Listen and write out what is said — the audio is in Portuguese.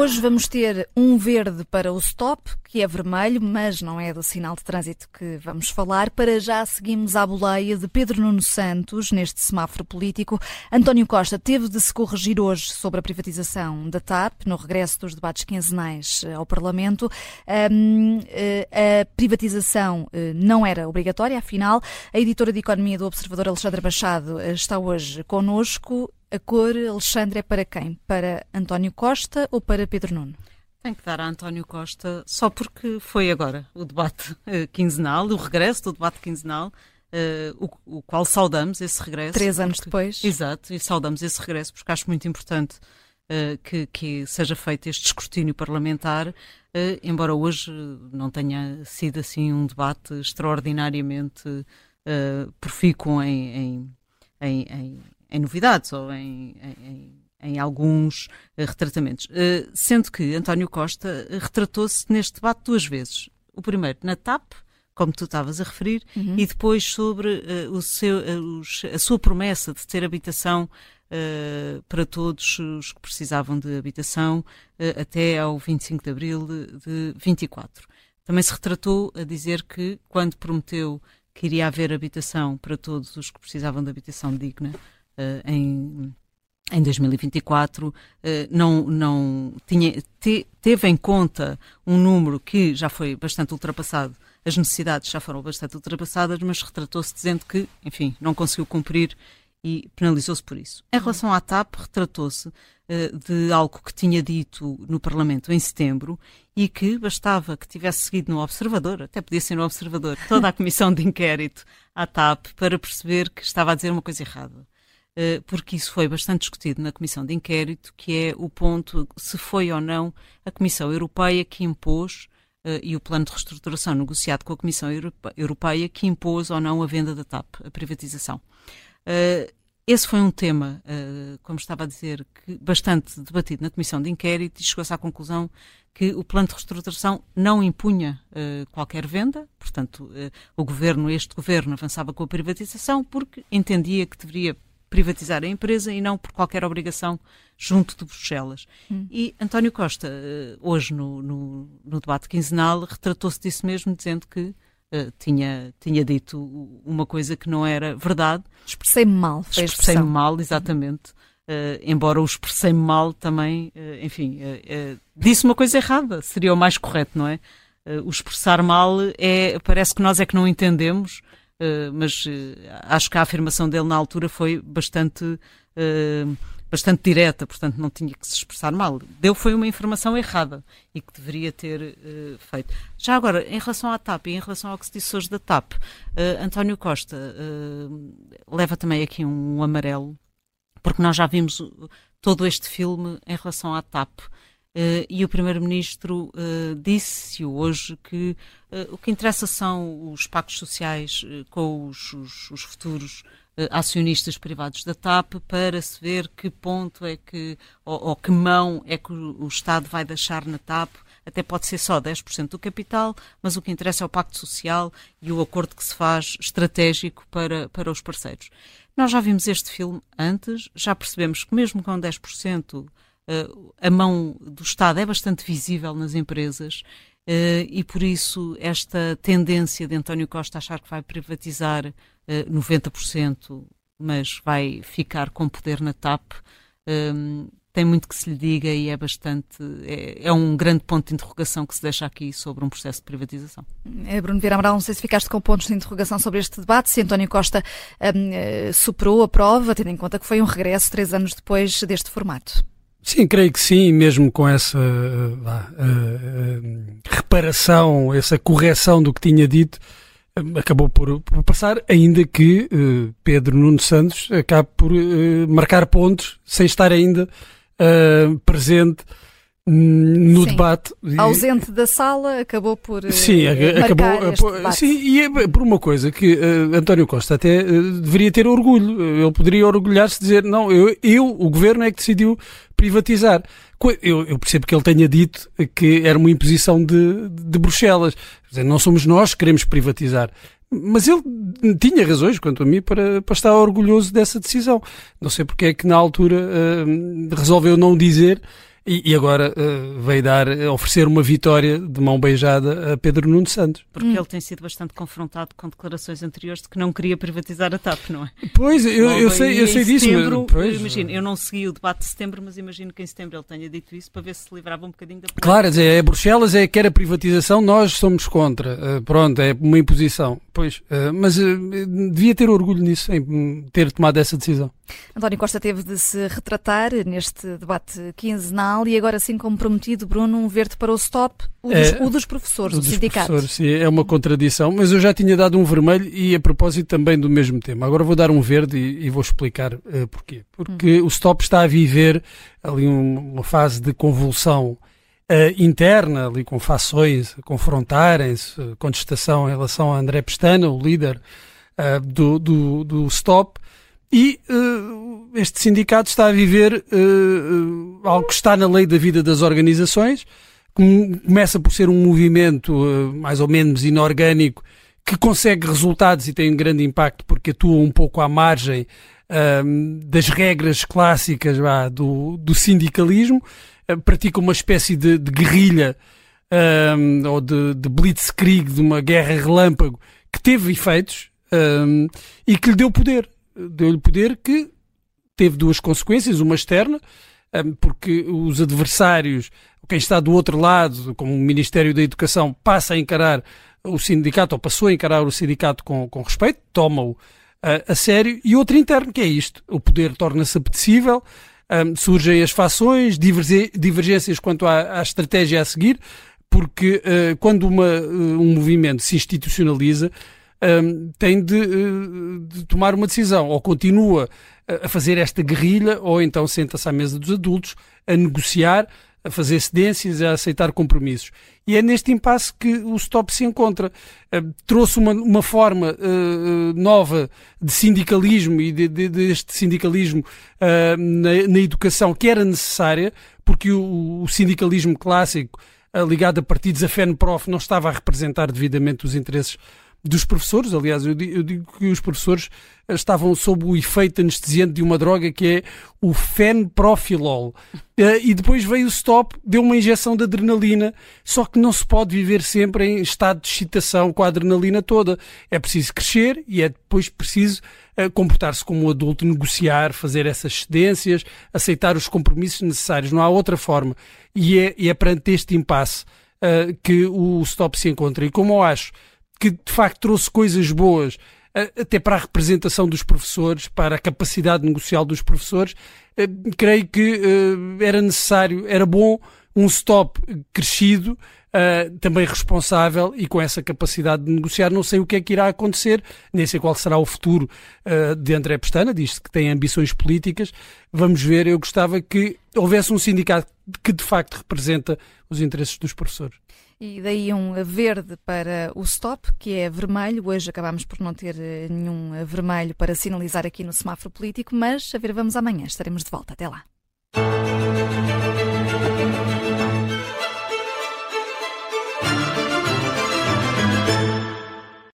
Hoje vamos ter um verde para o stop, que é vermelho, mas não é do sinal de trânsito que vamos falar. Para já seguimos à boleia de Pedro Nuno Santos neste semáforo político. António Costa teve de se corrigir hoje sobre a privatização da TAP, no regresso dos debates quinzenais eh, ao Parlamento. Eh, a privatização eh, não era obrigatória, afinal. A editora de Economia do Observador, Alexandra Machado, está hoje connosco a cor, Alexandre, é para quem? Para António Costa ou para Pedro Nuno? Tem que dar a António Costa só porque foi agora o debate uh, quinzenal, o regresso do debate quinzenal, uh, o, o, qual saudamos esse regresso. Três anos porque, depois. Exato, e saudamos esse regresso porque acho muito importante uh, que, que, seja feito este escrutínio parlamentar, embora hoje não tenha sido assim um debate extraordinariamente profícuo em, em, em, em em novidades ou em, em, em alguns uh, retratamentos. Uh, sendo que António Costa uh, retratou-se neste debate duas vezes. O primeiro na TAP, como tu estavas a referir, uhum. e depois sobre o seu, a sua promessa de ter habitação para todos os que precisavam de habitação até ao 25 de abril de, de 24. Também se retratou a dizer que, quando prometeu que iria haver habitação para todos os que precisavam de habitação digna, eh, em em 2024 eh, não, não tinha, te, teve em conta um número que já foi bastante ultrapassado, as necessidades já foram bastante ultrapassadas, mas retratou-se dizendo que, enfim, não conseguiu cumprir e penalizou-se por isso. Em relação à TAP, retratou-se uh, de algo que tinha dito no Parlamento em setembro e que bastava que tivesse seguido no Observador, até podia ser no Observador, toda a comissão de inquérito à TAP para perceber que estava a dizer uma coisa errada. Eh, porque isso foi bastante discutido na Comissão de Inquérito, que é o ponto se foi ou não a Comissão Europeia que impôs Uh, e o plano de reestruturação negociado com a Comissão Europeia que impôs ou não a venda da TAP, a privatização. Uh, esse foi um tema, como estava a dizer, bastante debatido na Comissão de Inquérito e chegou-se à conclusão que o plano de reestruturação não impunha qualquer venda, portanto, o governo, este governo, avançava com a privatização porque entendia que deveria privatizar a empresa e não por qualquer obrigação junto de Bruxelas. Hum. E António Costa, eh, hoje no, no, no debate quinzenal, retratou-se disso mesmo, dizendo que Uh, tinha, tinha dito uma coisa que não era verdade. Expressei-me mal. Expressei-me mal, exatamente. Uh, embora o expressei-me mal também, uh, enfim, disse uma coisa errada. Seria o mais correto, não é? o expressar mal é, parece que nós é que não entendemos mas uh, acho que a afirmação dele na altura foi bastante, uh, bastante direta, portanto não tinha que se expressar mal. Deu foi uma informação errada e que deveria ter feito. Já agora, em relação à TAP e em relação ao que se disse hoje da TAP, António Costa leva também aqui um amarelo, porque nós já vimos todo este filme em relação à TAP. Uh, e o Primeiro-Ministro uh, disse hoje que uh, o que interessa são os pactos sociais com os, os, os futuros acionistas privados da TAP para se ver que ponto é que, ou, ou que mão é que o, o, Estado vai deixar na TAP. Até pode ser só 10% do capital, mas o que interessa é o pacto social e o acordo que se faz estratégico para, para os parceiros. Nós já vimos este filme antes, já percebemos que mesmo com 10% uh, a mão do Estado é bastante visível nas empresas uh, e por isso esta tendência de António Costa achar que vai privatizar uh, eh, 90%, mas vai ficar com poder na TAP, um, tem muito que se lhe diga e é bastante é, é, um grande ponto de interrogação que se deixa aqui sobre um processo de privatização. É, Bruno Vieira Amaral, não sei se ficaste com pontos de interrogação sobre este debate, se António Costa superou a prova, tendo em conta que foi um regresso três anos depois deste formato. Sim, creio que sim, mesmo com essa uh, uh, reparação, essa correção do que tinha dito, acabou por, por, passar, ainda que Pedro Nuno Santos acabe por marcar pontos sem estar ainda presente no sim. debate. Ausente da sala, acabou por. Sim, acabou. sim, e é por uma coisa que uh, António Costa até uh, deveria ter orgulho. Ele poderia orgulhar-se de dizer: não, eu, eu, o governo é que decidiu privatizar. Eu, eu, percebo que ele tenha dito que era uma imposição de, de Bruxelas. Dizer, não somos nós que queremos privatizar. Mas ele tinha razões, quanto a mim, para, para estar orgulhoso dessa decisão. Não sei porque é que na altura uh, resolveu não dizer e, e agora uh, veio dar, oferecer uma vitória de mão beijada a Pedro Nuno Santos. Porque hum. ele tem sido bastante confrontado com declarações anteriores de que não queria privatizar a TAP, não é? Pois, eu, eu sei, eu sei disso. Setembro, mas, pois, imagino, eu não segui o debate de setembro, mas imagino que em setembro ele tenha dito isso para ver se se livrava um bocadinho da Claro, é, é Bruxelas, é quer a privatização, nós somos contra. Uh, pronto, é uma imposição. Pois, uh, mas uh, devia ter orgulho nisso, em ter tomado essa decisão. António Costa teve de se retratar neste debate quinzenal e agora sim como prometido, Bruno, um verde para o stop, o dos, é, o dos professores, o do sindicato. Professores, sim, é uma contradição, mas eu já tinha dado um vermelho e a propósito também do mesmo tema. Agora vou dar um verde e, e vou explicar uh, porquê. Porque hum. o stop está a viver ali uma fase de convulsão Uh, interna, ali com fações confrontarem-se, contestação em relação a André Pestana, o líder uh, do, do, do, Stop, e uh, este sindicato está a viver uh, algo que está na lei da vida das organizações, começa por ser um movimento mais ou menos inorgânico que consegue resultados e tem um grande impacto porque atua um pouco à margem das regras clássicas do, do, sindicalismo, pratica uma espécie de, de guerrilha ou de, de blitzkrieg, de uma guerra relâmpago que teve efeitos e que lhe deu poder. Deu-lhe poder que teve duas consequências, uma externa, hum, porque os adversários, quem está do outro lado, como o Ministério da Educação, passa a encarar o sindicato, ou passou a encarar o sindicato com, com respeito, toma-o a, hum, a sério, e outra interna, que é isto, o poder torna-se apetecível, um, surgem as fações, divergências quanto à, à estratégia a seguir, porque uh, quando uma, uh, um movimento se institucionaliza, um, tem de, uh, de, tomar uma decisão. Ou continua a fazer esta guerrilha, ou então senta-se à mesa dos adultos a negociar, a fazer cedências, a aceitar compromissos. E é neste impasse que o Stop se encontra. Uh, trouxe uma, uma forma uh, nova de sindicalismo e deste de, de sindicalismo uh, na, na, educação que era necessária, porque o, o sindicalismo clássico ligado a partidos a FENPROF não estava a representar devidamente os interesses dos professores. Aliás, eu digo, que os professores estavam sob o efeito anestesiante de uma droga que é o fenprofilol. Eh, e depois veio o stop, deu uma injeção de adrenalina, só que não se pode viver sempre em estado de excitação com a adrenalina toda. É preciso crescer e é depois preciso eh, comportar-se como um adulto, negociar, fazer essas cedências, aceitar os compromissos necessários. Não há outra forma. E é, é perante este impasse uh, que o stop se encontra. E como eu acho que de facto trouxe coisas boas até para a representação dos professores, para a capacidade negocial dos professores, eh, creio que eh, era necessário, era bom um stop crescido, eh, também responsável e com essa capacidade de negociar. Não sei o que é que irá acontecer, nem sei qual será o futuro de André Pestana, diz que tem ambições políticas. Vamos ver, eu gostava que houvesse um sindicato que de facto representa os interesses dos professores. E daí um verde para o stop, que é vermelho. Hoje acabamos por não ter eh, nenhum vermelho para sinalizar aqui no semáforo político, mas a ver, vamos amanhã, estaremos de volta. Até lá.